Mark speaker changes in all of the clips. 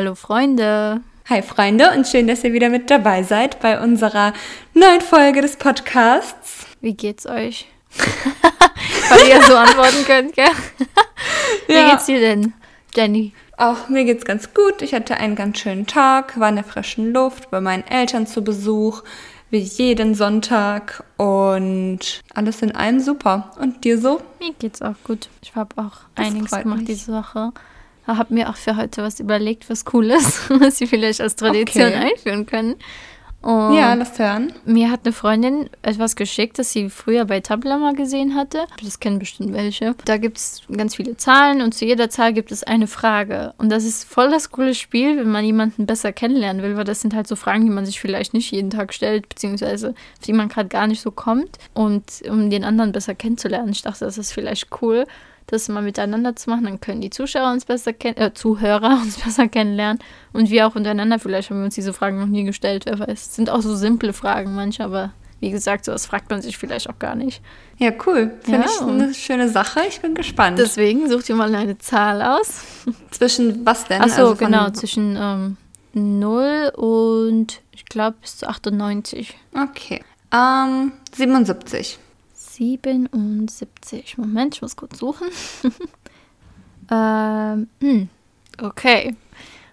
Speaker 1: Hallo Freunde.
Speaker 2: Hi Freunde und schön, dass ihr wieder mit dabei seid bei unserer neuen Folge des Podcasts.
Speaker 1: Wie geht's euch? Weil ihr so antworten könnt, gell? Wie
Speaker 2: Ja.
Speaker 1: geht's dir denn, Jenny?
Speaker 2: Auch mir geht's ganz gut. Ich hatte einen ganz schönen Tag, war in der frischen Luft, bei meinen Eltern zu Besuch, wie jeden Sonntag und alles in allem super. Und dir so?
Speaker 1: Mir geht's auch gut. Ich habe auch
Speaker 2: Das
Speaker 1: einiges gemacht
Speaker 2: mich.
Speaker 1: diese Woche. Habe mir auch für heute was überlegt, was cool ist, was wir vielleicht als Tradition
Speaker 2: Okay.
Speaker 1: einführen können. Und
Speaker 2: Ja, lass hören.
Speaker 1: Mir hat eine Freundin etwas geschickt, das sie früher bei Tabla mal gesehen hatte. Das kennen bestimmt welche. Da gibt es ganz viele Zahlen und zu jeder Zahl gibt es eine Frage. Und das ist voll das coole Spiel, wenn man jemanden besser kennenlernen will, weil das sind halt so Fragen, die man sich vielleicht nicht jeden Tag stellt, beziehungsweise auf die man gerade gar nicht so kommt. Und um den anderen besser kennenzulernen, ich dachte, das ist vielleicht cool, das mal miteinander zu machen. Dann können die Zuschauer uns besser kennen, äh, Zuhörer uns besser kennenlernen. Und wir auch untereinander. Vielleicht haben wir uns diese Fragen noch nie gestellt, wer weiß. Es sind auch so simple Fragen manche, aber wie gesagt, sowas fragt man sich vielleicht auch gar nicht.
Speaker 2: Ja, cool. Finde
Speaker 1: Ja.
Speaker 2: ich eine schöne Sache. Ich bin gespannt.
Speaker 1: Deswegen sucht ihr mal eine Zahl aus.
Speaker 2: Zwischen was denn?
Speaker 1: Achso,
Speaker 2: Also
Speaker 1: genau, zwischen ähm, 0 und ich glaube bis zu 98.
Speaker 2: Okay. Ähm, 77.
Speaker 1: 77. Moment, ich muss kurz suchen. ähm, hm, okay.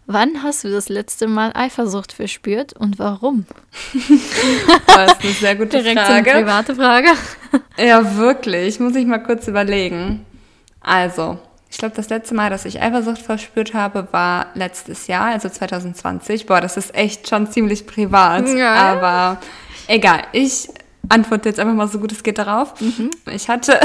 Speaker 1: Wann hast du das letzte Mal Eifersucht verspürt und warum?
Speaker 2: Das ist eine sehr gute
Speaker 1: Direkt so eine
Speaker 2: Frage.
Speaker 1: private Frage.
Speaker 2: Ja, wirklich. Muss ich mal kurz überlegen. Also, ich glaube, das letzte Mal, dass ich Eifersucht verspürt habe, war letztes Jahr, also 2020. Boah, das ist echt schon ziemlich privat.
Speaker 1: Ja.
Speaker 2: Aber egal. Ich antworte jetzt einfach mal so gut es geht darauf. Ich hatte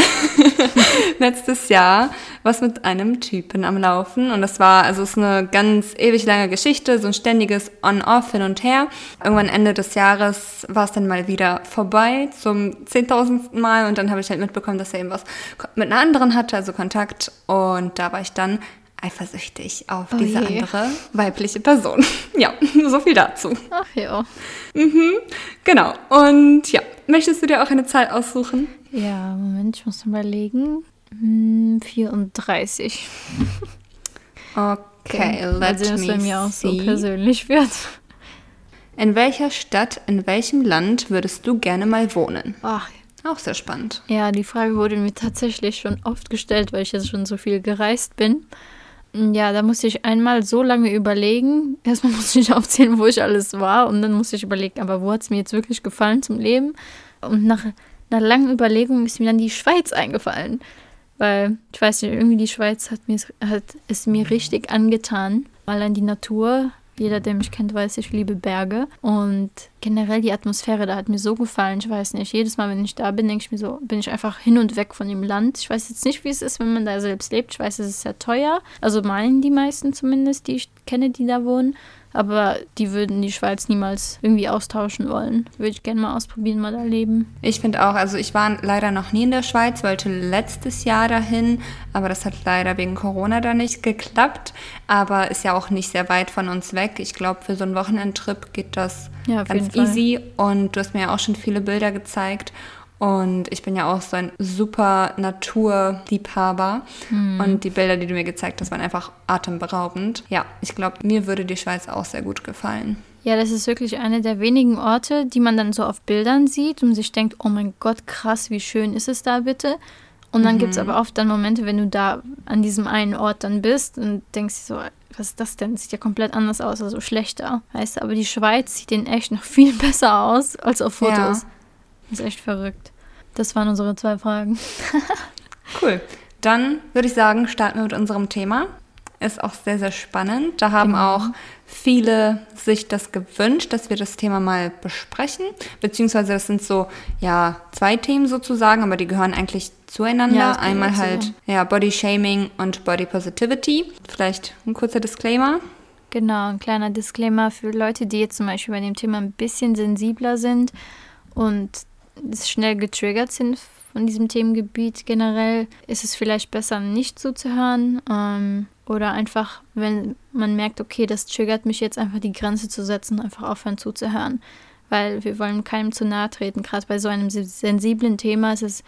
Speaker 2: letztes Jahr was mit einem Typen am Laufen und das war, also es ist eine ganz ewig lange Geschichte, so ein ständiges On-Off hin und her. Irgendwann Ende des Jahres war es dann mal wieder vorbei zum zehntausendsten Mal und dann habe ich halt mitbekommen, dass er eben was mit einer anderen hatte, also Kontakt und da war ich dann eifersüchtig auf
Speaker 1: Oh
Speaker 2: diese
Speaker 1: je.
Speaker 2: andere weibliche Person. ja, so viel dazu.
Speaker 1: Ach ja.
Speaker 2: Genau. Und ja, möchtest du dir auch eine Zahl aussuchen?
Speaker 1: Ja, Moment, ich muss überlegen. Hm, 34.
Speaker 2: Okay,
Speaker 1: Mal
Speaker 2: let
Speaker 1: bei
Speaker 2: me
Speaker 1: mir auch so
Speaker 2: see.
Speaker 1: persönlich wird.
Speaker 2: In welcher Stadt, in welchem Land würdest du gerne mal wohnen?
Speaker 1: Ach,
Speaker 2: Auch sehr spannend.
Speaker 1: ja, die Frage wurde mir tatsächlich schon oft gestellt, weil ich jetzt schon so viel gereist bin. Ja, da musste ich einmal so lange überlegen. Erstmal musste ich aufzählen, wo ich alles war. Und dann musste ich überlegen, aber wo hat es mir jetzt wirklich gefallen zum Leben? Und nach einer langen Überlegung ist mir dann die Schweiz eingefallen. Weil, ich weiß nicht, irgendwie die Schweiz hat mir hat es mir richtig angetan. Allein die Natur, jeder, der mich kennt, weiß, ich liebe Berge. Und generell die Atmosphäre, da hat mir so gefallen. Ich weiß nicht, jedes Mal, wenn ich da bin, denke ich mir so, bin ich einfach hin und weg von dem Land. Ich weiß jetzt nicht, wie es ist, wenn man da selbst lebt. Ich weiß, es ist sehr teuer. Also meinen die meisten zumindest, die ich kenne, die da wohnen. Aber die würden die Schweiz niemals irgendwie austauschen wollen. Würde ich gerne mal ausprobieren, mal da leben.
Speaker 2: Ich finde auch, also ich war leider noch nie in der Schweiz, wollte letztes Jahr dahin, aber das hat leider wegen Corona da nicht geklappt. Aber ist ja auch nicht sehr weit von uns weg. Ich glaube, für so einen Wochenendtrip geht das
Speaker 1: Ja,
Speaker 2: ganz easy. Und du hast mir ja auch schon viele Bilder gezeigt. Und ich bin ja auch so ein super Naturliebhaber.
Speaker 1: Hm.
Speaker 2: Und die Bilder, die du mir gezeigt hast, waren einfach atemberaubend. Ja, ich glaube, mir würde die Schweiz auch sehr gut gefallen.
Speaker 1: Ja, das ist wirklich eine der wenigen Orte, die man dann so auf Bildern sieht und sich denkt, oh mein Gott, krass, wie schön ist es da bitte. Und dann gibt es aber oft dann Momente, wenn du da an diesem einen Ort dann bist und denkst so, was ist das denn? Sieht ja komplett anders aus, also schlechter. Weißt du, aber die Schweiz sieht in echt noch viel besser aus als auf Fotos.
Speaker 2: Ja.
Speaker 1: Das ist echt verrückt. Das waren unsere zwei Fragen.
Speaker 2: Cool. Dann würde ich sagen, starten wir mit unserem Thema. Ist auch sehr, sehr spannend. Da haben
Speaker 1: Genau.
Speaker 2: auch viele sich das gewünscht, dass wir das Thema mal besprechen. Beziehungsweise das sind so, ja, zwei Themen sozusagen, aber die gehören eigentlich zueinander.
Speaker 1: Ja,
Speaker 2: Einmal halt,
Speaker 1: zusammen.
Speaker 2: ja, Body Shaming und Body Positivity. Vielleicht ein kurzer Disclaimer.
Speaker 1: Genau, ein kleiner Disclaimer für Leute, die jetzt zum Beispiel bei dem Thema ein bisschen sensibler sind und schnell getriggert sind von diesem Themengebiet generell, ist es vielleicht besser, nicht zuzuhören. Ähm, oder einfach, wenn man merkt, okay, das triggert mich jetzt einfach die Grenze zu setzen, einfach aufhören zuzuhören. Weil wir wollen keinem zu nahe treten. Gerade bei so einem sensiblen Thema ist es,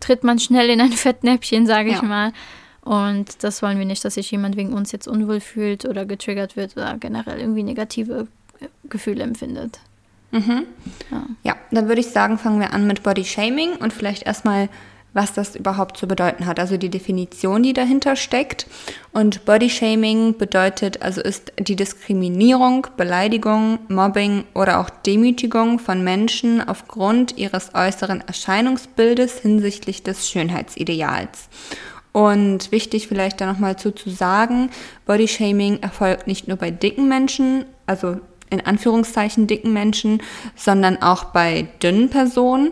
Speaker 1: tritt man schnell in ein Fettnäpfchen, sage ich
Speaker 2: Ja.
Speaker 1: mal. Und das wollen wir nicht, dass sich jemand wegen uns jetzt unwohl fühlt oder getriggert wird oder generell irgendwie negative Gefühle empfindet.
Speaker 2: Mhm. Ja. ja, dann würde ich sagen, fangen wir an mit Body Shaming und vielleicht erstmal was das überhaupt zu bedeuten hat, also die Definition, die dahinter steckt. Und Body Shaming bedeutet, also ist die Diskriminierung, Beleidigung, Mobbing oder auch Demütigung von Menschen aufgrund ihres äußeren Erscheinungsbildes hinsichtlich des Schönheitsideals. Und wichtig vielleicht da nochmal zu, zu sagen, Body Shaming erfolgt nicht nur bei dicken Menschen, also in Anführungszeichen dicken Menschen, sondern auch bei dünnen Personen.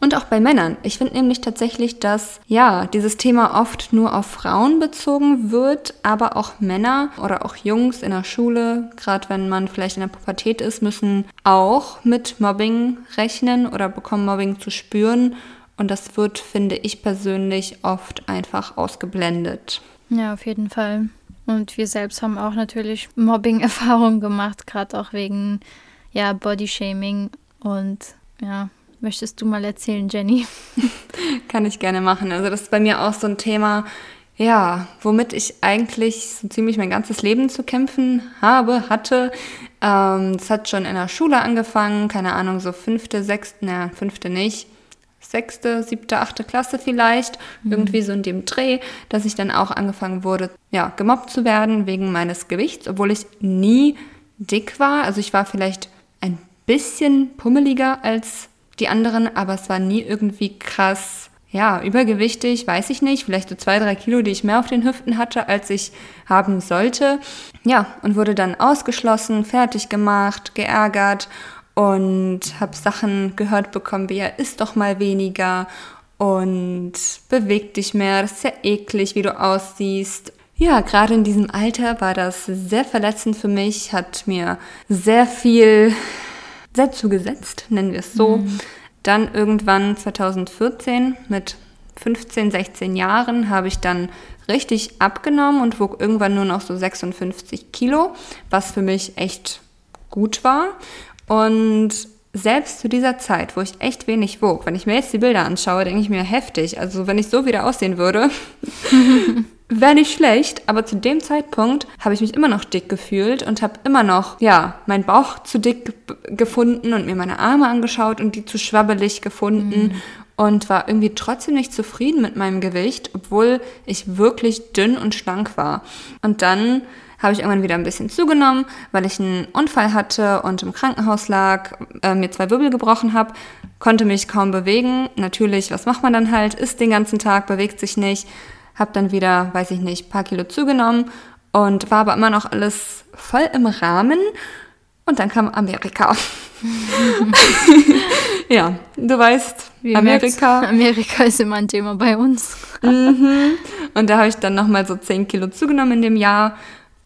Speaker 2: Und auch bei Männern. Ich finde nämlich tatsächlich, dass ja, dieses Thema oft nur auf Frauen bezogen wird, aber auch Männer oder auch Jungs in der Schule, gerade wenn man vielleicht in der Pubertät ist, müssen auch mit Mobbing rechnen oder bekommen Mobbing zu spüren. Und das wird, finde ich persönlich, oft einfach ausgeblendet.
Speaker 1: Ja, auf jeden Fall. Und wir selbst haben auch natürlich Mobbing-Erfahrungen gemacht, gerade auch wegen ja, Bodyshaming. Und ja, möchtest du mal erzählen, Jenny?
Speaker 2: Kann ich gerne machen. Also das ist bei mir auch so ein Thema, ja, womit ich eigentlich so ziemlich mein ganzes Leben zu kämpfen habe, hatte. Es ähm, hat schon in der Schule angefangen, keine Ahnung, so fünfte, sechste, naja, fünfte nicht sechste, siebte, achte Klasse vielleicht, mhm. irgendwie so in dem Dreh, dass ich dann auch angefangen wurde, ja, gemobbt zu werden wegen meines Gewichts, obwohl ich nie dick war. Also ich war vielleicht ein bisschen pummeliger als die anderen, aber es war nie irgendwie krass, ja, übergewichtig, weiß ich nicht. Vielleicht so zwei, drei Kilo, die ich mehr auf den Hüften hatte, als ich haben sollte. Ja, und wurde dann ausgeschlossen, fertig gemacht, geärgert und habe Sachen gehört bekommen wie, ja, isst doch mal weniger und beweg dich mehr, das ist ja eklig, wie du aussiehst. Ja, gerade in diesem Alter war das sehr verletzend für mich, hat mir sehr viel, sehr zugesetzt, nennen wir es so. Mhm. Dann irgendwann 2014 mit 15, 16 Jahren habe ich dann richtig abgenommen und wog irgendwann nur noch so 56 Kilo, was für mich echt gut war. Und selbst zu dieser Zeit, wo ich echt wenig wog, wenn ich mir jetzt die Bilder anschaue, denke ich mir heftig. Also wenn ich so wieder aussehen würde, wäre nicht schlecht. Aber zu dem Zeitpunkt habe ich mich immer noch dick gefühlt und habe immer noch, ja, meinen Bauch zu dick gefunden und mir meine Arme angeschaut und die zu schwabbelig gefunden. Mhm. Und war irgendwie trotzdem nicht zufrieden mit meinem Gewicht, obwohl ich wirklich dünn und schlank war. Und dann habe ich irgendwann wieder ein bisschen zugenommen, weil ich einen Unfall hatte und im Krankenhaus lag, äh, mir zwei Wirbel gebrochen habe, konnte mich kaum bewegen. Natürlich, was macht man dann halt? Isst den ganzen Tag, bewegt sich nicht. Habe dann wieder, weiß ich nicht, paar Kilo zugenommen und war aber immer noch alles voll im Rahmen. Und dann kam Amerika. ja, du weißt,
Speaker 1: Wie Amerika. Amerika ist immer ein Thema bei uns.
Speaker 2: mhm. Und da habe ich dann nochmal so 10 Kilo zugenommen in dem Jahr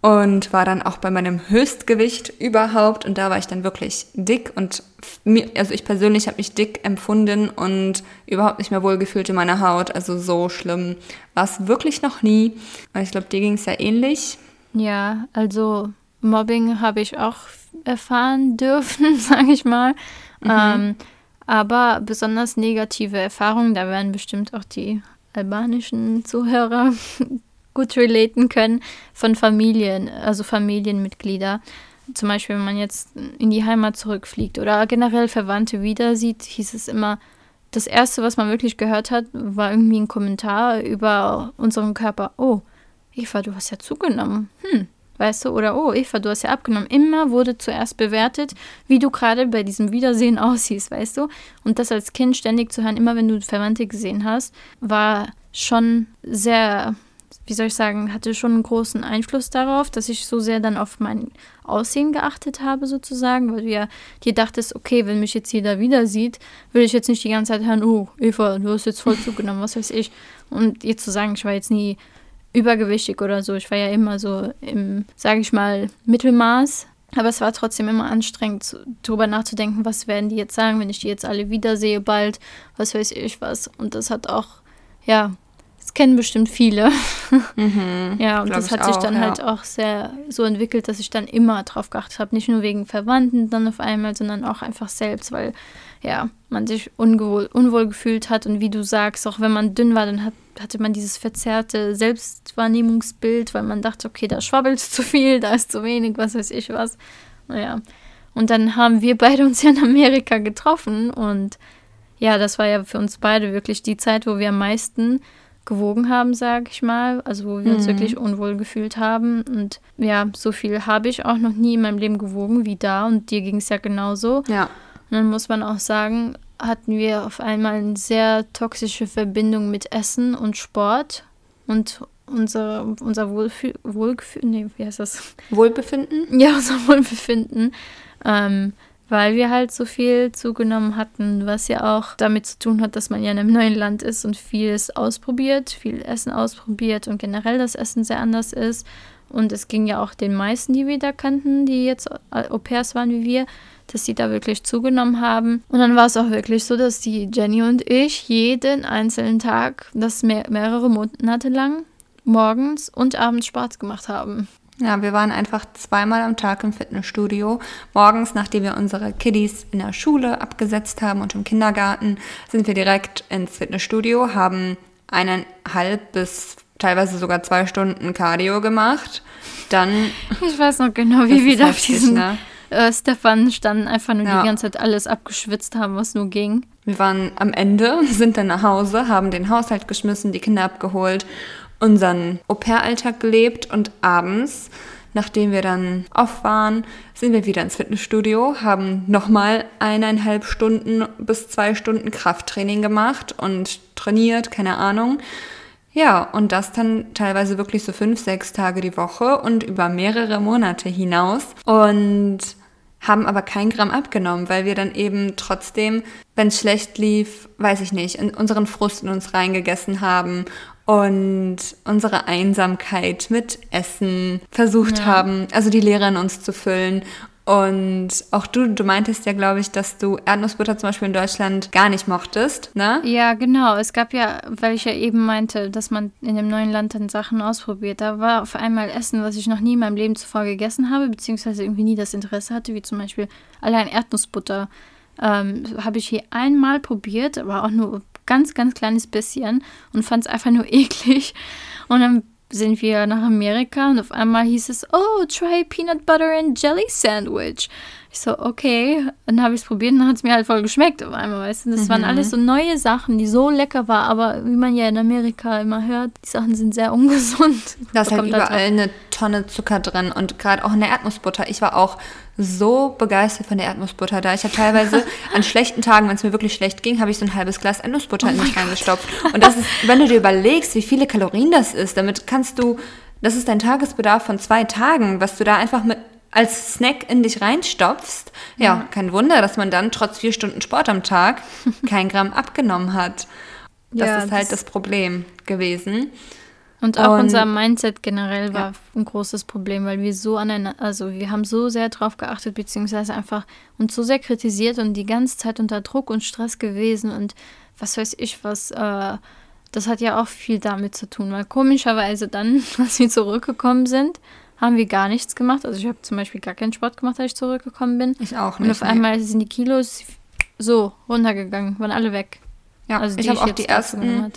Speaker 2: und war dann auch bei meinem Höchstgewicht überhaupt und da war ich dann wirklich dick und mir, also ich persönlich habe mich dick empfunden und überhaupt nicht mehr wohlgefühlt in meiner Haut, also so schlimm war es wirklich noch nie und ich glaube, dir ging es ja ähnlich.
Speaker 1: Ja, also Mobbing habe ich auch erfahren dürfen, sage ich mal. Mhm. Ähm, aber besonders negative Erfahrungen, da werden bestimmt auch die albanischen Zuhörer gut relaten können von Familien, also Familienmitglieder. Zum Beispiel, wenn man jetzt in die Heimat zurückfliegt oder generell Verwandte wieder sieht, hieß es immer, das Erste, was man wirklich gehört hat, war irgendwie ein Kommentar über unseren Körper. Oh, Eva, du hast ja zugenommen. Hm, weißt du? Oder oh, Eva, du hast ja abgenommen. Immer wurde zuerst bewertet, wie du gerade bei diesem Wiedersehen aussiehst, weißt du? Und das als Kind ständig zu hören, immer wenn du Verwandte gesehen hast, war schon sehr wie soll ich sagen, hatte schon einen großen Einfluss darauf, dass ich so sehr dann auf mein Aussehen geachtet habe, sozusagen, weil du ja dir dachtest, okay, wenn mich jetzt jeder wieder sieht, will ich jetzt nicht die ganze Zeit hören, oh, Eva, du hast jetzt voll zugenommen, was weiß ich. Und jetzt zu sagen, ich war jetzt nie übergewichtig oder so, ich war ja immer so im, sage ich mal, Mittelmaß. Aber es war trotzdem immer anstrengend, darüber nachzudenken, was werden die jetzt sagen, wenn ich die jetzt alle wiedersehe bald, was weiß ich was. Und das hat auch, ja, kennen bestimmt viele. Mhm, ja, und das hat sich auch, dann ja. halt auch sehr so entwickelt, dass ich dann immer drauf geachtet habe. Nicht nur wegen Verwandten dann auf einmal, sondern auch einfach selbst, weil ja, man sich unwohl, unwohl gefühlt hat. Und wie du sagst, auch wenn man dünn war, dann hat, hatte man dieses verzerrte Selbstwahrnehmungsbild, weil man dachte, okay, da schwabbelt zu viel, da ist zu wenig, was weiß ich was. Naja. Und dann haben wir beide uns ja in Amerika getroffen und ja, das war ja für uns beide wirklich die Zeit, wo wir am meisten gewogen haben, sage ich mal. Also wo wir mhm. uns wirklich unwohl gefühlt haben. Und ja, so viel habe ich auch noch nie in meinem Leben gewogen wie da. Und dir ging es ja genauso.
Speaker 2: Ja.
Speaker 1: Und dann muss man auch sagen, hatten wir auf einmal eine sehr toxische Verbindung mit Essen und Sport. Und unser, unser Wohlfühl, Wohlgefühl, nee, wie heißt das?
Speaker 2: Wohlbefinden?
Speaker 1: Ja, unser Wohlbefinden. Ähm, weil wir halt so viel zugenommen hatten, was ja auch damit zu tun hat, dass man ja in einem neuen Land ist und vieles ausprobiert, viel Essen ausprobiert und generell das Essen sehr anders ist. Und es ging ja auch den meisten, die wir da kannten, die jetzt Au pairs waren wie wir, dass sie da wirklich zugenommen haben. Und dann war es auch wirklich so, dass die Jenny und ich jeden einzelnen Tag, das mehr, mehrere Monate lang, morgens und abends Sport gemacht haben.
Speaker 2: Ja, wir waren einfach zweimal am Tag im Fitnessstudio. Morgens, nachdem wir unsere Kiddies in der Schule abgesetzt haben und im Kindergarten, sind wir direkt ins Fitnessstudio, haben eineinhalb bis teilweise sogar zwei Stunden Cardio gemacht. Dann.
Speaker 1: Ich weiß noch genau, wie wir da auf diesen ne? äh, Stefan standen, einfach nur ja. die ganze Zeit alles abgeschwitzt haben, was nur ging.
Speaker 2: Wir waren am Ende, sind dann nach Hause, haben den Haushalt geschmissen, die Kinder abgeholt unseren Au-pair-Alltag gelebt und abends, nachdem wir dann off waren, sind wir wieder ins Fitnessstudio, haben nochmal eineinhalb Stunden bis zwei Stunden Krafttraining gemacht und trainiert, keine Ahnung. Ja, und das dann teilweise wirklich so fünf, sechs Tage die Woche und über mehrere Monate hinaus. Und haben aber kein Gramm abgenommen, weil wir dann eben trotzdem, wenn es schlecht lief, weiß ich nicht, in unseren Frust in uns reingegessen haben und unsere Einsamkeit mit Essen versucht ja. haben, also die Leere in uns zu füllen. Und auch du, du meintest ja, glaube ich, dass du Erdnussbutter zum Beispiel in Deutschland gar nicht mochtest, ne?
Speaker 1: Ja, genau. Es gab ja, weil ich ja eben meinte, dass man in dem neuen Land dann Sachen ausprobiert. Da war auf einmal Essen, was ich noch nie in meinem Leben zuvor gegessen habe, beziehungsweise irgendwie nie das Interesse hatte, wie zum Beispiel allein Erdnussbutter. Ähm, habe ich hier einmal probiert, aber auch nur ganz, ganz kleines bisschen und fand es einfach nur eklig. Und dann sind wir nach Amerika und auf einmal hieß es, oh, try Peanut Butter and Jelly Sandwich. Ich so, okay. Und dann habe ich es probiert und dann hat es mir halt voll geschmeckt auf einmal, weißt du. Das mhm. waren alles so neue Sachen, die so lecker waren, aber wie man ja in Amerika immer hört, die Sachen sind sehr ungesund.
Speaker 2: Da ist halt überall halt eine Tonne Zucker drin und gerade auch in der Erdnussbutter. Ich war auch so begeistert von der Erdnussbutter da. Ich habe teilweise an schlechten Tagen, wenn es mir wirklich schlecht ging, habe ich so ein halbes Glas Erdnussbutter oh in mich reingestopft. Und das ist, wenn du dir überlegst, wie viele Kalorien das ist, damit kannst du, das ist dein Tagesbedarf von zwei Tagen, was du da einfach mit als Snack in dich reinstopfst. Ja, ja, kein Wunder, dass man dann trotz vier Stunden Sport am Tag kein Gramm abgenommen hat. Das ja, ist halt das, das Problem gewesen.
Speaker 1: Und auch und, unser Mindset generell war ja. ein großes Problem, weil wir so aneinander, also wir haben so sehr drauf geachtet, beziehungsweise einfach uns so sehr kritisiert und die ganze Zeit unter Druck und Stress gewesen und was weiß ich was. Äh, das hat ja auch viel damit zu tun, weil komischerweise dann, als wir zurückgekommen sind, haben wir gar nichts gemacht. Also ich habe zum Beispiel gar keinen Sport gemacht, als ich zurückgekommen bin.
Speaker 2: Ich auch nicht.
Speaker 1: Und auf einmal sind die Kilos so runtergegangen, waren alle weg.
Speaker 2: Ja, also ich habe auch die ersten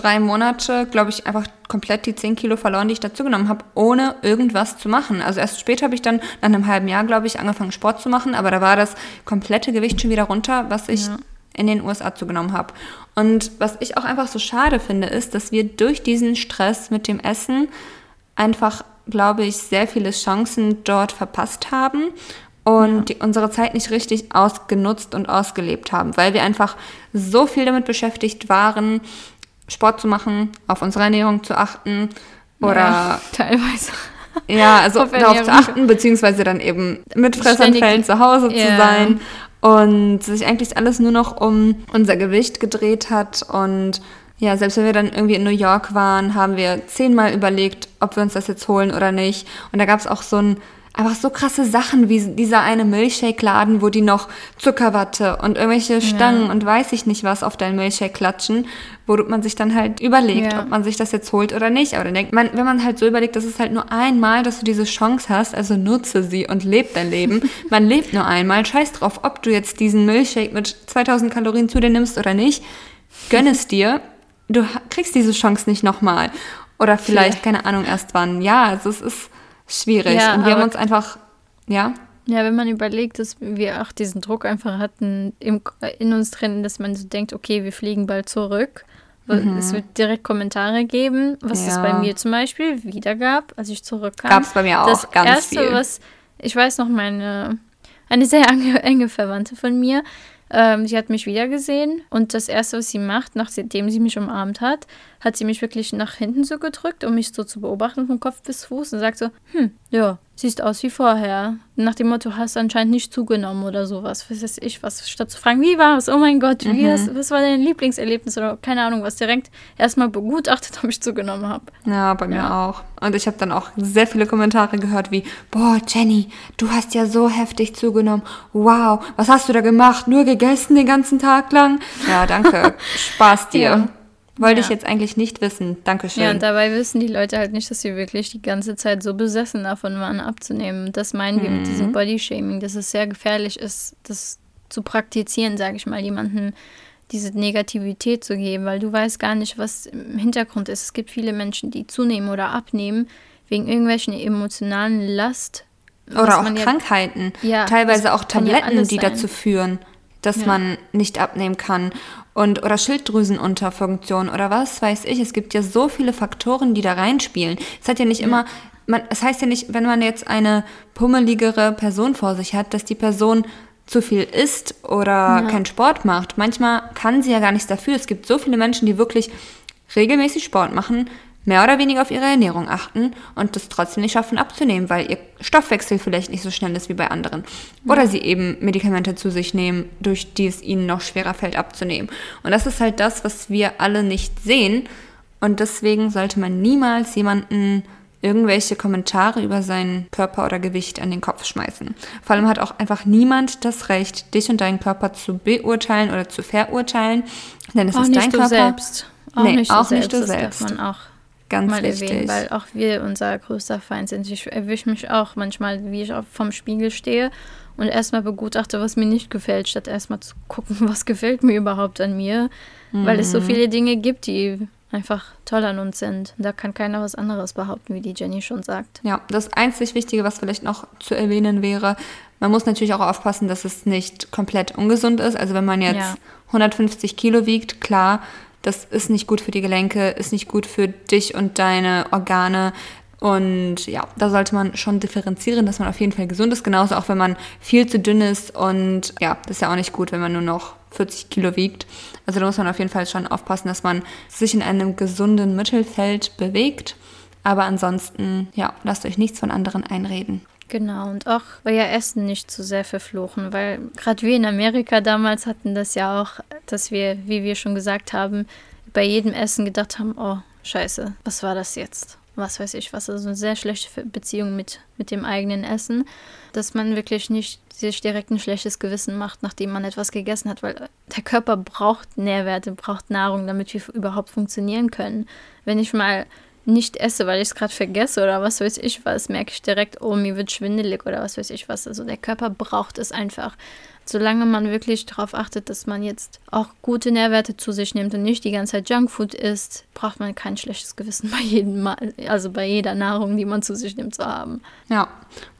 Speaker 2: drei Monate, glaube ich, einfach komplett die 10 Kilo verloren, die ich dazugenommen habe, ohne irgendwas zu machen. Also erst später habe ich dann nach einem halben Jahr, glaube ich, angefangen Sport zu machen, aber da war das komplette Gewicht schon wieder runter, was ich ja. in den USA zugenommen habe. Und was ich auch einfach so schade finde, ist, dass wir durch diesen Stress mit dem Essen einfach, glaube ich, sehr viele Chancen dort verpasst haben und die, unsere Zeit nicht richtig ausgenutzt und ausgelebt haben, weil wir einfach so viel damit beschäftigt waren, Sport zu machen, auf unsere Ernährung zu achten oder ja,
Speaker 1: teilweise.
Speaker 2: Ja, also darauf zu achten, beziehungsweise dann eben mit Fressanfällen zu Hause ja. zu sein und sich eigentlich alles nur noch um unser Gewicht gedreht hat und ja, selbst wenn wir dann irgendwie in New York waren, haben wir zehnmal überlegt, ob wir uns das jetzt holen oder nicht. Und da gab es auch so ein einfach so krasse Sachen wie dieser eine Milchshake-Laden, wo die noch Zuckerwatte und irgendwelche Stangen ja. und weiß ich nicht was auf deinen Milchshake klatschen, wo man sich dann halt überlegt, ja. ob man sich das jetzt holt oder nicht. Aber dann denkt man, wenn man halt so überlegt, das ist halt nur einmal, dass du diese Chance hast, also nutze sie und lebe dein Leben. man lebt nur einmal, scheiß drauf, ob du jetzt diesen Milchshake mit 2000 Kalorien zu dir nimmst oder nicht. Gönn es dir. Du kriegst diese Chance nicht nochmal. Oder vielleicht, keine Ahnung, erst wann. Ja, also es ist schwierig. Ja, und wir haben uns einfach, ja.
Speaker 1: Ja, wenn man überlegt, dass wir auch diesen Druck einfach hatten im, in uns drin, dass man so denkt, okay, wir fliegen bald zurück. Mhm. Es wird direkt Kommentare geben, was ja. es bei mir zum Beispiel wieder gab, als ich zurückkam.
Speaker 2: Gab es bei mir auch
Speaker 1: das
Speaker 2: ganz
Speaker 1: erste,
Speaker 2: viel.
Speaker 1: Was, ich weiß noch, meine, eine sehr enge Verwandte von mir, ähm, sie hat mich wiedergesehen und das Erste, was sie macht, nachdem sie mich umarmt hat, hat sie mich wirklich nach hinten so gedrückt, um mich so zu beobachten von Kopf bis Fuß und sagt so, hm, ja, siehst aus wie vorher. Nach dem Motto, hast anscheinend nicht zugenommen oder sowas. Was weiß ich was. Statt zu fragen, wie war es? Oh mein Gott, wie mhm. hast, was war dein Lieblingserlebnis oder keine Ahnung was. Direkt erstmal begutachtet, ob ich zugenommen habe.
Speaker 2: Ja, bei mir ja. auch. Und ich habe dann auch sehr viele Kommentare gehört wie, boah, Jenny, du hast ja so heftig zugenommen. Wow, was hast du da gemacht? Nur gegessen den ganzen Tag lang? Ja, danke. Spaß dir. Ja. Wollte ja. ich jetzt eigentlich nicht wissen. Dankeschön.
Speaker 1: Ja, und dabei wissen die Leute halt nicht, dass sie wirklich die ganze Zeit so besessen davon waren, abzunehmen. Das meinen mhm. wir mit diesem mhm. Bodyshaming, dass es sehr gefährlich ist, das zu praktizieren, sage ich mal, jemanden diese Negativität zu geben, weil du weißt gar nicht, was im Hintergrund ist. Es gibt viele Menschen, die zunehmen oder abnehmen wegen irgendwelchen emotionalen Last.
Speaker 2: Oder auch Krankheiten. Ja, Teilweise auch Tabletten, ja die dazu führen, dass ja. man nicht abnehmen kann und oder Schilddrüsenunterfunktion oder was weiß ich. Es gibt ja so viele Faktoren, die da reinspielen. Es hat ja nicht ja. immer, man, es heißt ja nicht, wenn man jetzt eine pummeligere Person vor sich hat, dass die Person zu viel isst oder ja. keinen Sport macht. Manchmal kann sie ja gar nichts dafür. Es gibt so viele Menschen, die wirklich regelmäßig Sport machen, mehr oder weniger auf ihre Ernährung achten und das trotzdem nicht schaffen abzunehmen, weil ihr Stoffwechsel vielleicht nicht so schnell ist wie bei anderen. Oder sie eben Medikamente zu sich nehmen, durch die es ihnen noch schwerer fällt abzunehmen. Und das ist halt das, was wir alle nicht sehen. Und deswegen sollte man niemals jemanden irgendwelche Kommentare über seinen Körper oder Gewicht an den Kopf schmeißen. Vor allem hat auch einfach niemand das Recht, dich und deinen Körper zu beurteilen oder zu verurteilen, denn es auch ist dein Körper.
Speaker 1: Selbst. Auch
Speaker 2: nee,
Speaker 1: nicht
Speaker 2: auch
Speaker 1: du
Speaker 2: nicht
Speaker 1: selbst.
Speaker 2: du selbst.
Speaker 1: Das darf man auch
Speaker 2: Ganz mal wichtig. erwähnen,
Speaker 1: weil auch wir unser größter Feind sind. Ich erwische mich auch manchmal, wie ich vom Spiegel stehe und erstmal begutachte, was mir nicht gefällt, statt erstmal zu gucken, was gefällt mir überhaupt an mir. Mhm. Weil es so mhm. viele Dinge gibt, die einfach toll an uns sind. Da kann keiner was anderes behaupten, wie die Jenny schon sagt.
Speaker 2: Ja, das einzig Wichtige, was vielleicht noch zu erwähnen wäre, man muss natürlich auch aufpassen, dass es nicht komplett ungesund ist. Also wenn man jetzt ja. 150 Kilo wiegt, klar, das ist nicht gut für die Gelenke, ist nicht gut für dich und deine Organe. Und ja, da sollte man schon differenzieren, dass man auf jeden Fall gesund ist. Genauso auch, wenn man viel zu dünn ist. Und ja, das ist ja auch nicht gut, wenn man nur noch 40 Kilo wiegt. Also da muss man auf jeden Fall schon aufpassen, dass man sich in einem gesunden Mittelfeld bewegt. Aber ansonsten, ja, lasst euch nichts von anderen einreden.
Speaker 1: Genau, und auch euer Essen nicht zu sehr verfluchen, weil gerade wir in Amerika damals hatten das ja auch, dass wir, wie wir schon gesagt haben, bei jedem Essen gedacht haben, oh, scheiße, was war das jetzt? Was weiß ich was, also eine sehr schlechte Beziehung mit, mit dem eigenen Essen, dass man wirklich nicht sich direkt ein schlechtes Gewissen macht, nachdem man etwas gegessen hat, weil der Körper braucht Nährwerte, braucht Nahrung, damit wir überhaupt funktionieren können. Wenn ich mal nicht esse, weil ich es gerade vergesse oder was weiß ich was, merke ich direkt, oh, mir wird schwindelig oder was weiß ich was. Also der Körper braucht es einfach solange man wirklich darauf achtet, dass man jetzt auch gute Nährwerte zu sich nimmt und nicht die ganze Zeit Junkfood isst, braucht man kein schlechtes Gewissen bei jedem Mal, also bei jeder Nahrung, die man zu sich nimmt, zu haben.
Speaker 2: Ja,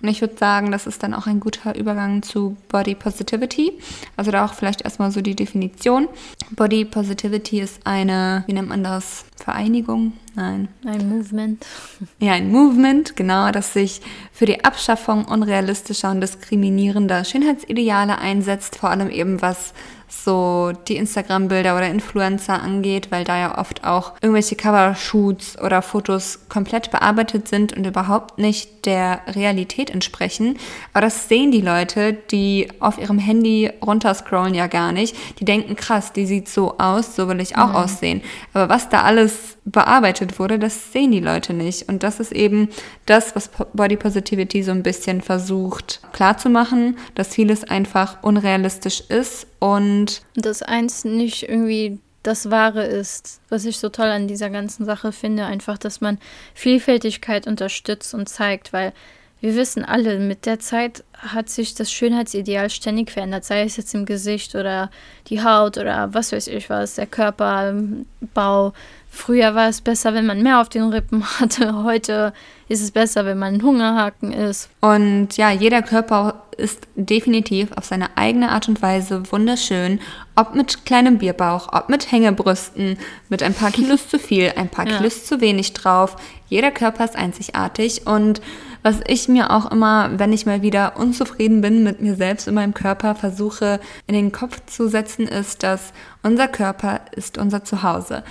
Speaker 2: und ich würde sagen, das ist dann auch ein guter Übergang zu Body Positivity. Also da auch vielleicht erstmal so die Definition. Body Positivity ist eine, wie nennt man das? Vereinigung? Nein.
Speaker 1: Ein Movement.
Speaker 2: Ja, ein Movement, genau, das sich für die Abschaffung unrealistischer und diskriminierender Schönheitsideale einsetzt, vor allem eben was so die Instagram-Bilder oder Influencer angeht, weil da ja oft auch irgendwelche Covershoots oder Fotos komplett bearbeitet sind und überhaupt nicht der Realität entsprechen. Aber das sehen die Leute, die auf ihrem Handy runterscrollen ja gar nicht. Die denken, krass, die sieht so aus, so will ich auch mhm. aussehen. Aber was da alles bearbeitet wurde, das sehen die Leute nicht. Und das ist eben das, was Body Positivity so ein bisschen versucht klarzumachen, dass vieles einfach unrealistisch ist und
Speaker 1: dass eins nicht irgendwie das Wahre ist, was ich so toll an dieser ganzen Sache finde, einfach, dass man Vielfältigkeit unterstützt und zeigt, weil wir wissen alle, mit der Zeit hat sich das Schönheitsideal ständig verändert, sei es jetzt im Gesicht oder die Haut oder was weiß ich was, der Körperbau. Früher war es besser, wenn man mehr auf den Rippen hatte. Heute ist es besser, wenn man ein Hungerhaken ist.
Speaker 2: Und ja, jeder Körper ist definitiv auf seine eigene Art und Weise wunderschön. Ob mit kleinem Bierbauch, ob mit Hängebrüsten, mit ein paar Kilos zu viel, ein paar ja. Kilos zu wenig drauf. Jeder Körper ist einzigartig und was ich mir auch immer, wenn ich mal wieder unzufrieden bin mit mir selbst und meinem Körper, versuche in den Kopf zu setzen, ist, dass unser Körper ist unser Zuhause.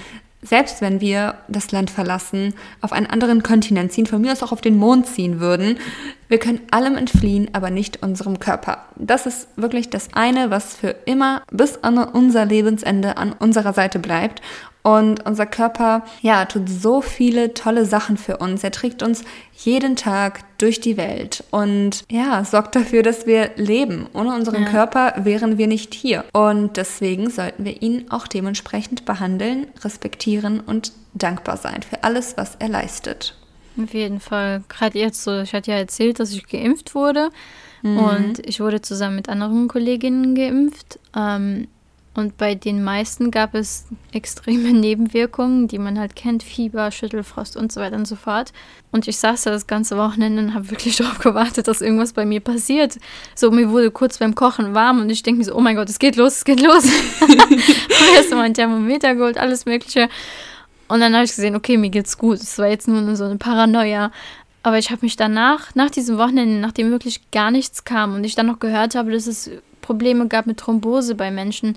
Speaker 2: Selbst wenn wir das Land verlassen, auf einen anderen Kontinent ziehen, von mir aus auch auf den Mond ziehen würden, wir können allem entfliehen, aber nicht unserem Körper. Das ist wirklich das eine, was für immer bis an unser Lebensende an unserer Seite bleibt. Und unser Körper, ja, tut so viele tolle Sachen für uns. Er trägt uns jeden Tag durch die Welt und ja, sorgt dafür, dass wir leben. Ohne unseren ja. Körper wären wir nicht hier. Und deswegen sollten wir ihn auch dementsprechend behandeln, respektieren und dankbar sein für alles, was er leistet.
Speaker 1: Auf jeden Fall. Gerade jetzt so, ich hatte ja erzählt, dass ich geimpft wurde. Mhm. Und ich wurde zusammen mit anderen Kolleginnen geimpft. Ähm, und bei den meisten gab es extreme Nebenwirkungen, die man halt kennt, Fieber, Schüttelfrost und so weiter und so fort. Und ich saß da das ganze Wochenende und habe wirklich darauf gewartet, dass irgendwas bei mir passiert. So, mir wurde kurz beim Kochen warm und ich denke mir so, oh mein Gott, es geht los, es geht los. und erst mal ein Thermometer geholt, alles mögliche. Und dann habe ich gesehen, okay, mir geht's gut. Es war jetzt nur so eine Paranoia. Aber ich habe mich danach, nach diesem Wochenende, nachdem wirklich gar nichts kam und ich dann noch gehört habe, dass es Probleme gab mit Thrombose bei Menschen,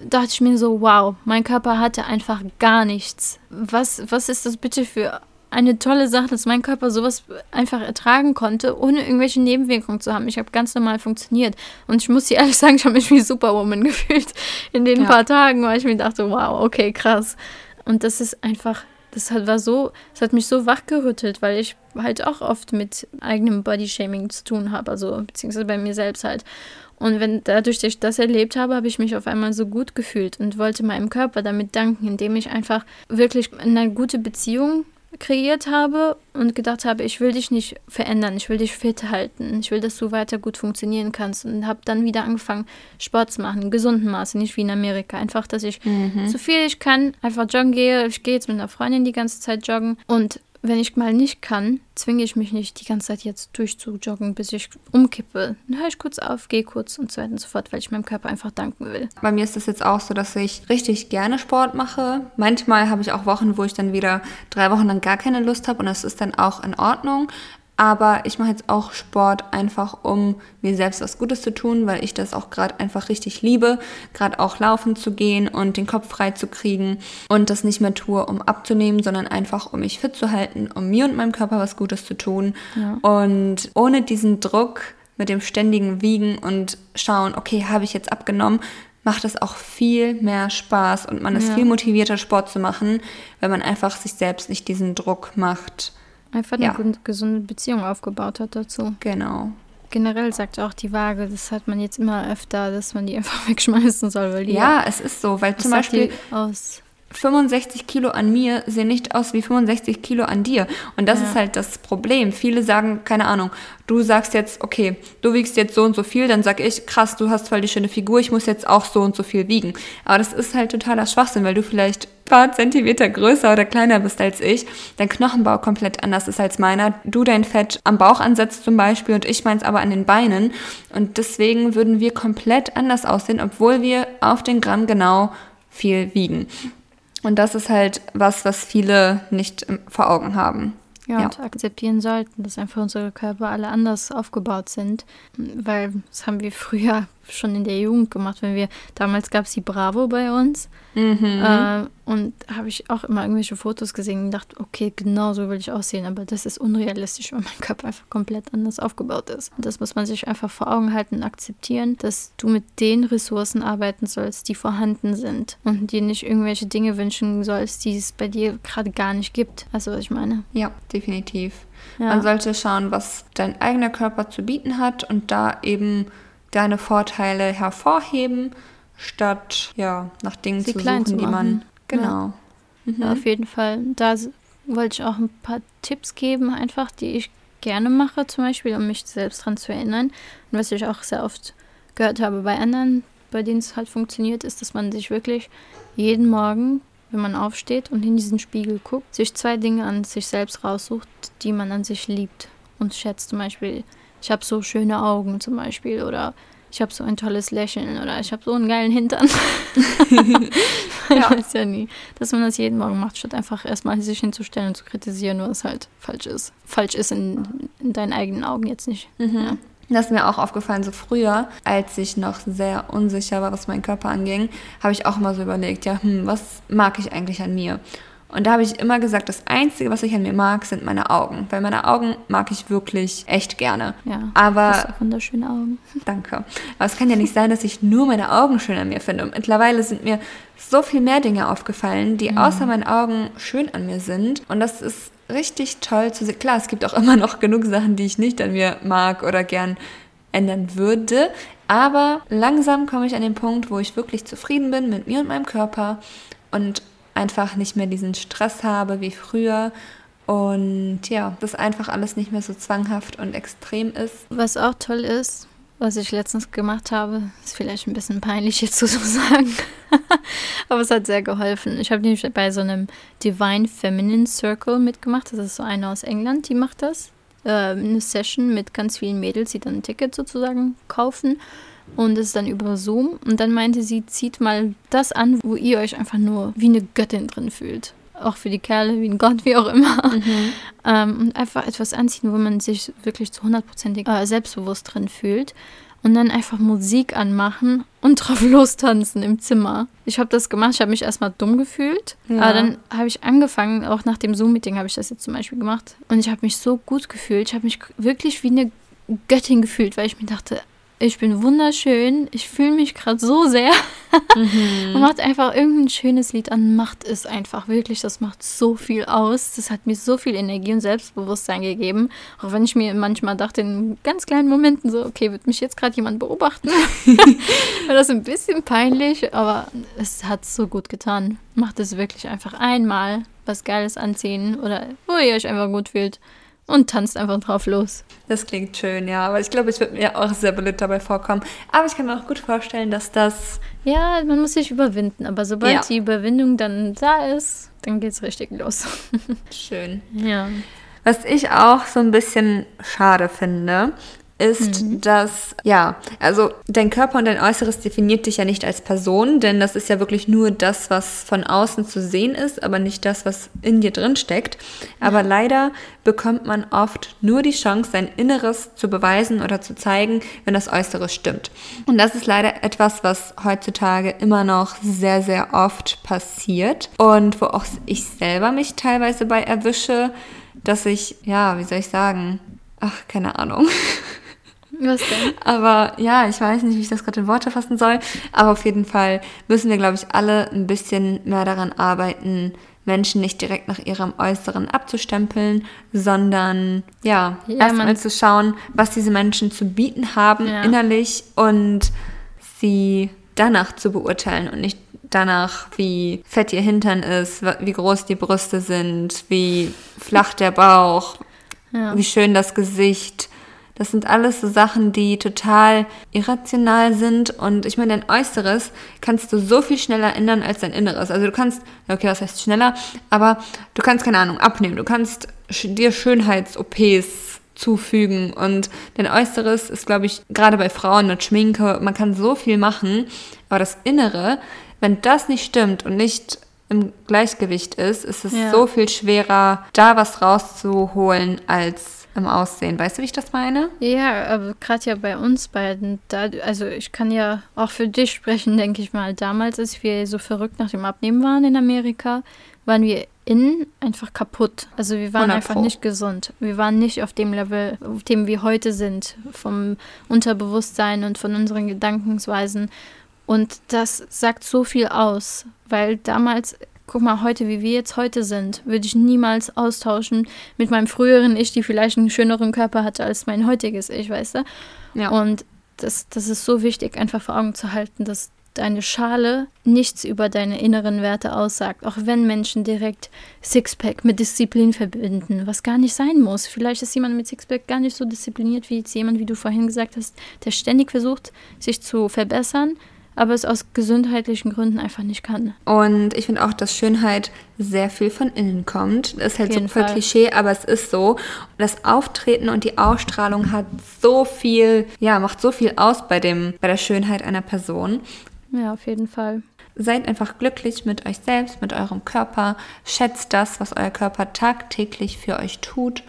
Speaker 1: dachte ich mir so, wow, mein Körper hatte einfach gar nichts. Was, was ist das bitte für eine tolle Sache, dass mein Körper sowas einfach ertragen konnte, ohne irgendwelche Nebenwirkungen zu haben. Ich habe ganz normal funktioniert. Und ich muss dir ehrlich sagen, ich habe mich wie Superwoman gefühlt in den ja. paar Tagen, weil ich mir dachte, wow, okay, krass. Und das ist einfach, das hat, war so, das hat mich so wachgerüttelt, weil ich halt auch oft mit eigenem Bodyshaming zu tun habe, also beziehungsweise bei mir selbst halt. Und wenn dadurch, dass ich das erlebt habe, habe ich mich auf einmal so gut gefühlt und wollte meinem Körper damit danken, indem ich einfach wirklich eine gute Beziehung kreiert habe und gedacht habe, ich will dich nicht verändern, ich will dich fit halten, ich will, dass du weiter gut funktionieren kannst und habe dann wieder angefangen, Sport zu machen, gesunden Maße, nicht wie in Amerika. Einfach, dass ich mhm. so viel ich kann, einfach joggen gehe. Ich gehe jetzt mit einer Freundin die ganze Zeit joggen und wenn ich mal nicht kann, zwinge ich mich nicht die ganze Zeit jetzt durchzujoggen, bis ich umkippe. Dann höre ich kurz auf, gehe kurz und so weiter und so fort, weil ich meinem Körper einfach danken will.
Speaker 2: Bei mir ist es jetzt auch so, dass ich richtig gerne Sport mache. Manchmal habe ich auch Wochen, wo ich dann wieder drei Wochen lang gar keine Lust habe und das ist dann auch in Ordnung. Aber ich mache jetzt auch Sport einfach, um mir selbst was Gutes zu tun, weil ich das auch gerade einfach richtig liebe, gerade auch laufen zu gehen und den Kopf frei zu kriegen und das nicht mehr tue, um abzunehmen, sondern einfach, um mich fit zu halten, um mir und meinem Körper was Gutes zu tun. Ja. Und ohne diesen Druck mit dem ständigen Wiegen und schauen, okay, habe ich jetzt abgenommen, macht es auch viel mehr Spaß und man ist ja. viel motivierter, Sport zu machen, wenn man einfach sich selbst nicht diesen Druck macht
Speaker 1: Einfach eine ja. gesunde Beziehung aufgebaut hat dazu.
Speaker 2: Genau.
Speaker 1: Generell sagt auch die Waage, das hat man jetzt immer öfter, dass man die einfach wegschmeißen soll, weil die.
Speaker 2: Ja, ja es ist so, weil zum Beispiel aus 65 Kilo an mir sehen nicht aus wie 65 Kilo an dir. Und das ja. ist halt das Problem. Viele sagen, keine Ahnung, du sagst jetzt, okay, du wiegst jetzt so und so viel, dann sag ich, krass, du hast voll die schöne Figur, ich muss jetzt auch so und so viel wiegen. Aber das ist halt totaler Schwachsinn, weil du vielleicht paar Zentimeter größer oder kleiner bist als ich, dein Knochenbau komplett anders ist als meiner, du dein Fett am Bauch ansetzt zum Beispiel und ich meins aber an den Beinen und deswegen würden wir komplett anders aussehen, obwohl wir auf den Gramm genau viel wiegen. Und das ist halt was, was viele nicht vor Augen haben.
Speaker 1: Ja, ja, und akzeptieren sollten, dass einfach unsere Körper alle anders aufgebaut sind. Weil das haben wir früher schon in der Jugend gemacht, wenn wir, damals gab es die Bravo bei uns. Mhm. Äh, und habe ich auch immer irgendwelche Fotos gesehen und dachte, okay, genau so will ich aussehen, aber das ist unrealistisch, weil mein Körper einfach komplett anders aufgebaut ist. Und das muss man sich einfach vor Augen halten und akzeptieren, dass du mit den Ressourcen arbeiten sollst, die vorhanden sind und dir nicht irgendwelche Dinge wünschen sollst, die es bei dir gerade gar nicht gibt. Also, was ich meine.
Speaker 2: Ja, definitiv. Ja. Man sollte schauen, was dein eigener Körper zu bieten hat und da eben deine Vorteile hervorheben, statt ja, nach Dingen Sie zu suchen, zu die man.
Speaker 1: Genau. Ja. Mhm. ja, auf jeden Fall. Da wollte ich auch ein paar Tipps geben, einfach, die ich gerne mache, zum Beispiel, um mich selbst daran zu erinnern. Und was ich auch sehr oft gehört habe bei anderen, bei denen es halt funktioniert, ist, dass man sich wirklich jeden Morgen, wenn man aufsteht und in diesen Spiegel guckt, sich zwei Dinge an sich selbst raussucht, die man an sich liebt und schätzt. Zum Beispiel, ich habe so schöne Augen zum Beispiel oder ich habe so ein tolles Lächeln oder ich habe so einen geilen Hintern. ja. weiß ja nie. Dass man das jeden Morgen macht, statt einfach erstmal sich hinzustellen und zu kritisieren, was halt falsch ist. Falsch ist in, in deinen eigenen Augen jetzt nicht. Mhm. Ja.
Speaker 2: Das ist mir auch aufgefallen, so früher, als ich noch sehr unsicher war, was meinen Körper anging, habe ich auch immer so überlegt, ja, hm, was mag ich eigentlich an mir? Und da habe ich immer gesagt, das Einzige, was ich an mir mag, sind meine Augen. Weil meine Augen mag ich wirklich echt gerne.
Speaker 1: Ja,
Speaker 2: aber
Speaker 1: hast auch wunderschöne Augen.
Speaker 2: Danke. Aber es kann ja nicht sein, dass ich nur meine Augen schön an mir finde. Und mittlerweile sind mir so viel mehr Dinge aufgefallen, die mhm. außer meinen Augen schön an mir sind. Und das ist richtig toll zu sehen. Klar, es gibt auch immer noch genug Sachen, die ich nicht an mir mag oder gern ändern würde. Aber langsam komme ich an den Punkt, wo ich wirklich zufrieden bin mit mir und meinem Körper und einfach nicht mehr diesen Stress habe wie früher und ja, das einfach alles nicht mehr so zwanghaft und extrem ist.
Speaker 1: Was auch toll ist, was ich letztens gemacht habe, ist vielleicht ein bisschen peinlich jetzt zu so sagen, aber es hat sehr geholfen. Ich habe nämlich bei so einem Divine Feminine Circle mitgemacht. Das ist so eine aus England, die macht das. Äh, eine Session mit ganz vielen Mädels, die dann ein Ticket sozusagen kaufen und es ist dann über Zoom. Und dann meinte sie, zieht mal das an, wo ihr euch einfach nur wie eine Göttin drin fühlt. Auch für die Kerle, wie ein Gott, wie auch immer. Mhm. Ähm, und einfach etwas anziehen, wo man sich wirklich zu hundertprozentig äh, selbstbewusst drin fühlt. Und dann einfach Musik anmachen und drauf lostanzen im Zimmer. Ich habe das gemacht, ich habe mich erstmal dumm gefühlt. Ja. Aber dann habe ich angefangen, auch nach dem Zoom-Meeting habe ich das jetzt zum Beispiel gemacht. Und ich habe mich so gut gefühlt. Ich habe mich wirklich wie eine Göttin gefühlt, weil ich mir dachte, ich bin wunderschön, ich fühle mich gerade so sehr. Mhm. und macht einfach irgendein schönes Lied an, macht es einfach wirklich, das macht so viel aus. Das hat mir so viel Energie und Selbstbewusstsein gegeben. Auch wenn ich mir manchmal dachte, in ganz kleinen Momenten so, okay, wird mich jetzt gerade jemand beobachten? War das ein bisschen peinlich, aber es hat so gut getan. Macht es wirklich einfach einmal was Geiles anziehen oder wo ihr euch einfach gut fühlt und tanzt einfach drauf los.
Speaker 2: Das klingt schön, ja. Aber ich glaube, ich würde mir auch sehr blöd dabei vorkommen. Aber ich kann mir auch gut vorstellen, dass das.
Speaker 1: Ja, man muss sich überwinden. Aber sobald ja. die Überwindung dann da ist, dann geht es richtig los.
Speaker 2: schön.
Speaker 1: Ja.
Speaker 2: Was ich auch so ein bisschen schade finde, ist, mhm. dass, ja, also dein Körper und dein Äußeres definiert dich ja nicht als Person, denn das ist ja wirklich nur das, was von außen zu sehen ist, aber nicht das, was in dir drin steckt. Aber ja. leider bekommt man oft nur die Chance, sein Inneres zu beweisen oder zu zeigen, wenn das Äußere stimmt. Und das ist leider etwas, was heutzutage immer noch sehr, sehr oft passiert und wo auch ich selber mich teilweise bei erwische, dass ich, ja, wie soll ich sagen, ach, keine Ahnung.
Speaker 1: Was denn?
Speaker 2: Aber ja, ich weiß nicht, wie ich das gerade in Worte fassen soll. Aber auf jeden Fall müssen wir, glaube ich, alle ein bisschen mehr daran arbeiten, Menschen nicht direkt nach ihrem Äußeren abzustempeln, sondern ja, ja erstmal zu schauen, was diese Menschen zu bieten haben ja. innerlich und sie danach zu beurteilen und nicht danach, wie fett ihr Hintern ist, wie groß die Brüste sind, wie flach der Bauch, ja. wie schön das Gesicht das sind alles so Sachen, die total irrational sind. Und ich meine, dein Äußeres kannst du so viel schneller ändern als dein Inneres. Also du kannst, okay, was heißt schneller? Aber du kannst, keine Ahnung, abnehmen. Du kannst dir Schönheits-OPs zufügen. Und dein Äußeres ist, glaube ich, gerade bei Frauen mit Schminke, man kann so viel machen. Aber das Innere, wenn das nicht stimmt und nicht im Gleichgewicht ist, ist es ja. so viel schwerer, da was rauszuholen, als im Aussehen. Weißt du, wie ich das meine?
Speaker 1: Ja, aber gerade ja bei uns beiden, da, also ich kann ja auch für dich sprechen, denke ich mal. Damals, als wir so verrückt nach dem Abnehmen waren in Amerika, waren wir innen einfach kaputt. Also wir waren einfach nicht gesund. Wir waren nicht auf dem Level, auf dem wir heute sind, vom Unterbewusstsein und von unseren Gedankensweisen. Und das sagt so viel aus, weil damals, guck mal, heute, wie wir jetzt heute sind, würde ich niemals austauschen mit meinem früheren Ich, die vielleicht einen schöneren Körper hatte als mein heutiges Ich, weißt du? Ja. Und das, das ist so wichtig, einfach vor Augen zu halten, dass deine Schale nichts über deine inneren Werte aussagt, auch wenn Menschen direkt Sixpack mit Disziplin verbinden, was gar nicht sein muss. Vielleicht ist jemand mit Sixpack gar nicht so diszipliniert wie jetzt jemand, wie du vorhin gesagt hast, der ständig versucht, sich zu verbessern, aber es aus gesundheitlichen Gründen einfach nicht kann.
Speaker 2: Und ich finde auch, dass Schönheit sehr viel von innen kommt. Das ist halt so voll Klischee, aber es ist so. Das Auftreten und die Ausstrahlung hat so viel, ja, macht so viel aus bei dem, bei der Schönheit einer Person.
Speaker 1: Ja, auf jeden Fall.
Speaker 2: Seid einfach glücklich mit euch selbst, mit eurem Körper. Schätzt das, was euer Körper tagtäglich für euch tut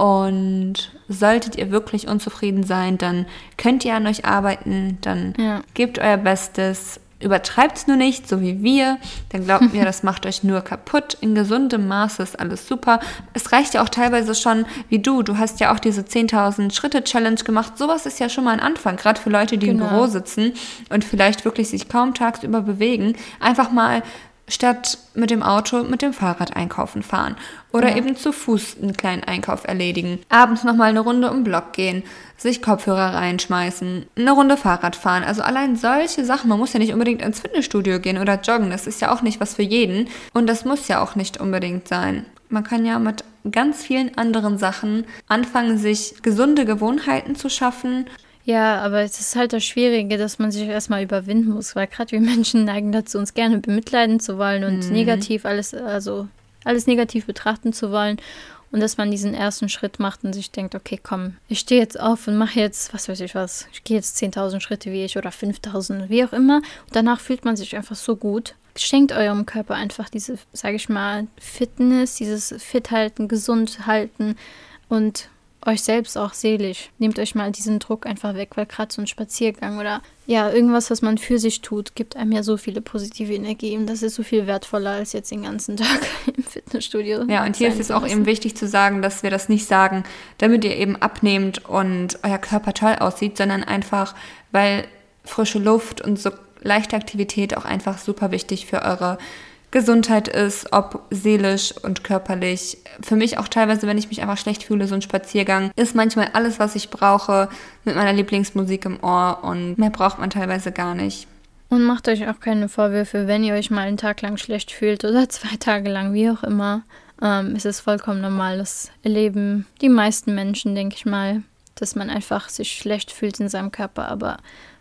Speaker 2: und solltet ihr wirklich unzufrieden sein, dann könnt ihr an euch arbeiten, dann ja. gebt euer Bestes. Übertreibt es nur nicht, so wie wir. Dann glaubt mir, das macht euch nur kaputt. In gesundem Maße ist alles super. Es reicht ja auch teilweise schon, wie du. Du hast ja auch diese 10.000 Schritte Challenge gemacht. Sowas ist ja schon mal ein Anfang, gerade für Leute, die genau. im Büro sitzen und vielleicht wirklich sich kaum tagsüber bewegen. Einfach mal statt mit dem Auto mit dem Fahrrad einkaufen fahren oder ja. eben zu Fuß einen kleinen Einkauf erledigen. Abends nochmal eine Runde um Block gehen, sich Kopfhörer reinschmeißen, eine Runde Fahrrad fahren. Also allein solche Sachen. Man muss ja nicht unbedingt ins Fitnessstudio gehen oder joggen. Das ist ja auch nicht was für jeden. Und das muss ja auch nicht unbedingt sein. Man kann ja mit ganz vielen anderen Sachen anfangen, sich gesunde Gewohnheiten zu schaffen
Speaker 1: ja, aber es ist halt das Schwierige, dass man sich erstmal überwinden muss, weil gerade wir Menschen neigen dazu, uns gerne bemitleiden zu wollen und mhm. negativ alles, also alles negativ betrachten zu wollen. Und dass man diesen ersten Schritt macht und sich denkt, okay, komm, ich stehe jetzt auf und mache jetzt, was weiß ich was, ich gehe jetzt 10.000 Schritte wie ich oder 5.000, wie auch immer. Und danach fühlt man sich einfach so gut. Schenkt eurem Körper einfach diese, sage ich mal, Fitness, dieses Fit halten, gesund halten und euch selbst auch seelisch. Nehmt euch mal diesen Druck einfach weg, weil gerade so ein Spaziergang oder ja, irgendwas, was man für sich tut, gibt einem ja so viele positive Energie und das ist so viel wertvoller als jetzt den ganzen Tag im Fitnessstudio.
Speaker 2: Ja, und hier ist es auch eben wichtig zu sagen, dass wir das nicht sagen, damit ihr eben abnehmt und euer Körper toll aussieht, sondern einfach, weil frische Luft und so leichte Aktivität auch einfach super wichtig für eure Gesundheit ist, ob seelisch und körperlich. Für mich auch teilweise, wenn ich mich einfach schlecht fühle, so ein Spaziergang ist manchmal alles, was ich brauche, mit meiner Lieblingsmusik im Ohr und mehr braucht man teilweise gar nicht.
Speaker 1: Und macht euch auch keine Vorwürfe, wenn ihr euch mal einen Tag lang schlecht fühlt oder zwei Tage lang, wie auch immer. Ähm, es ist vollkommen normal. Das erleben die meisten Menschen, denke ich mal, dass man einfach sich schlecht fühlt in seinem Körper. Aber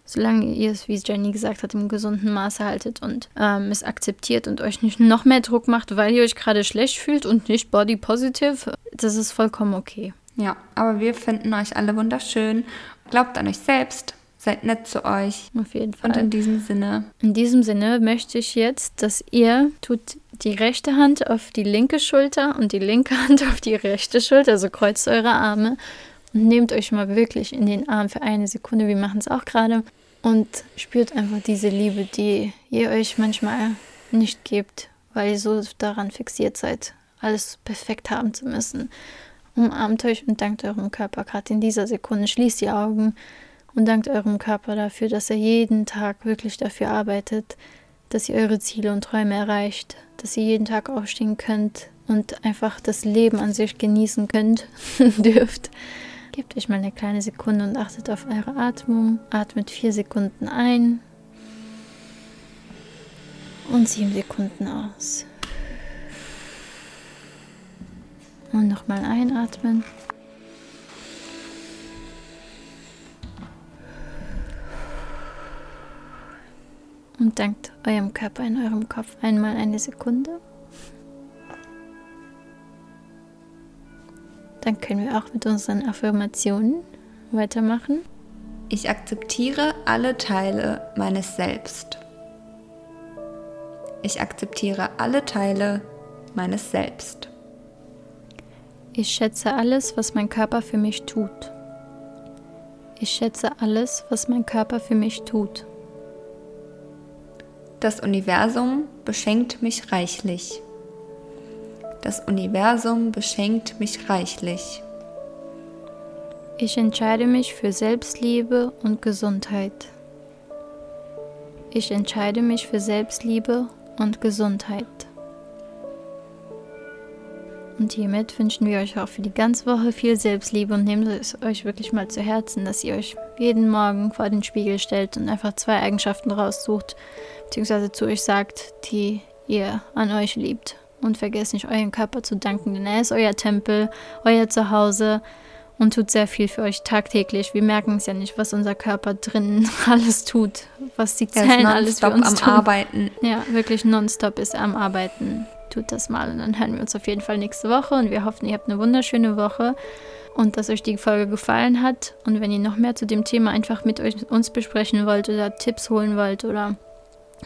Speaker 1: solange ihr es, wie Jenny gesagt hat, im gesunden Maße haltet und ähm, es akzeptiert und euch nicht noch mehr Druck macht, weil ihr euch gerade schlecht fühlt und nicht body positive, das ist vollkommen okay.
Speaker 2: Ja, aber wir finden euch alle wunderschön. Glaubt an euch selbst. Seid nett zu euch.
Speaker 1: Auf jeden Fall.
Speaker 2: Und in diesem Sinne.
Speaker 1: In diesem Sinne möchte ich jetzt, dass ihr tut die rechte Hand auf die linke Schulter und die linke Hand auf die rechte Schulter, also kreuzt eure Arme und nehmt euch mal wirklich in den Arm für eine Sekunde. Wir machen es auch gerade und spürt einfach diese Liebe, die ihr euch manchmal nicht gebt, weil ihr so daran fixiert seid, alles perfekt haben zu müssen. Umarmt euch und dankt eurem Körper gerade in dieser Sekunde. Schließt die Augen und dankt eurem Körper dafür, dass er jeden Tag wirklich dafür arbeitet, dass ihr eure Ziele und Träume erreicht, dass ihr jeden Tag aufstehen könnt und einfach das Leben an sich genießen könnt, dürft. Gebt euch mal eine kleine Sekunde und achtet auf eure Atmung. Atmet vier Sekunden ein und sieben Sekunden aus. Und nochmal einatmen. Und dankt eurem Körper in eurem Kopf einmal eine Sekunde. Dann können wir auch mit unseren Affirmationen weitermachen.
Speaker 2: Ich akzeptiere alle Teile meines Selbst. Ich akzeptiere alle Teile meines Selbst.
Speaker 1: Ich schätze alles, was mein Körper für mich tut. Ich schätze alles, was mein Körper für mich tut.
Speaker 2: Das Universum beschenkt mich reichlich. Das Universum beschenkt mich reichlich.
Speaker 1: Ich entscheide mich für Selbstliebe und Gesundheit. Ich entscheide mich für Selbstliebe und Gesundheit. Und hiermit wünschen wir euch auch für die ganze Woche viel Selbstliebe und nehmt es euch wirklich mal zu Herzen, dass ihr euch jeden Morgen vor den Spiegel stellt und einfach zwei Eigenschaften raussucht, beziehungsweise zu euch sagt, die ihr an euch liebt. Und vergesst nicht, euren Körper zu danken, denn er ist euer Tempel, euer Zuhause und tut sehr viel für euch tagtäglich. Wir merken es ja nicht, was unser Körper drinnen alles tut, was die Zellen alles für uns
Speaker 2: am
Speaker 1: tun.
Speaker 2: Arbeiten.
Speaker 1: Ja, wirklich nonstop ist er am Arbeiten. Tut das mal und dann hören wir uns auf jeden Fall nächste Woche und wir hoffen, ihr habt eine wunderschöne Woche und dass euch die Folge gefallen hat. Und wenn ihr noch mehr zu dem Thema einfach mit euch, uns besprechen wollt oder Tipps holen wollt oder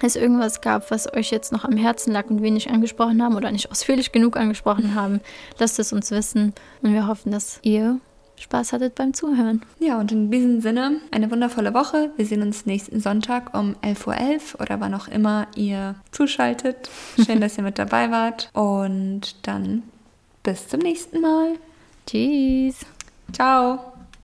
Speaker 1: es irgendwas gab, was euch jetzt noch am Herzen lag und wir nicht angesprochen haben oder nicht ausführlich genug angesprochen haben, lasst es uns wissen und wir hoffen, dass ihr Spaß hattet beim Zuhören.
Speaker 2: Ja, und in diesem Sinne eine wundervolle Woche. Wir sehen uns nächsten Sonntag um 11.11 Uhr .11 oder wann auch immer ihr zuschaltet. Schön, dass ihr mit dabei wart. Und dann bis zum nächsten Mal.
Speaker 1: Tschüss.
Speaker 2: Ciao.